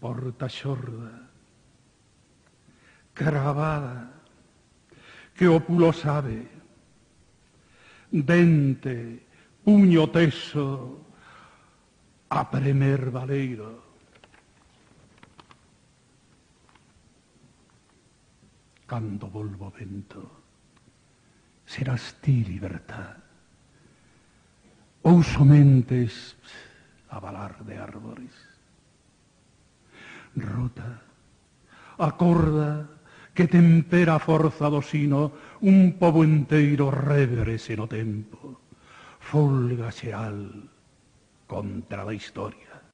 porta xorda, cravada, que o pulo sabe, dente, puño teso, a premer valeiro. Cando volvo vento, serás ti libertad, ou somentes a balar de árbores. rota. Acorda que tempera forzado sino un povo inteiro revere seno tempo. Fólgase al contra la historia.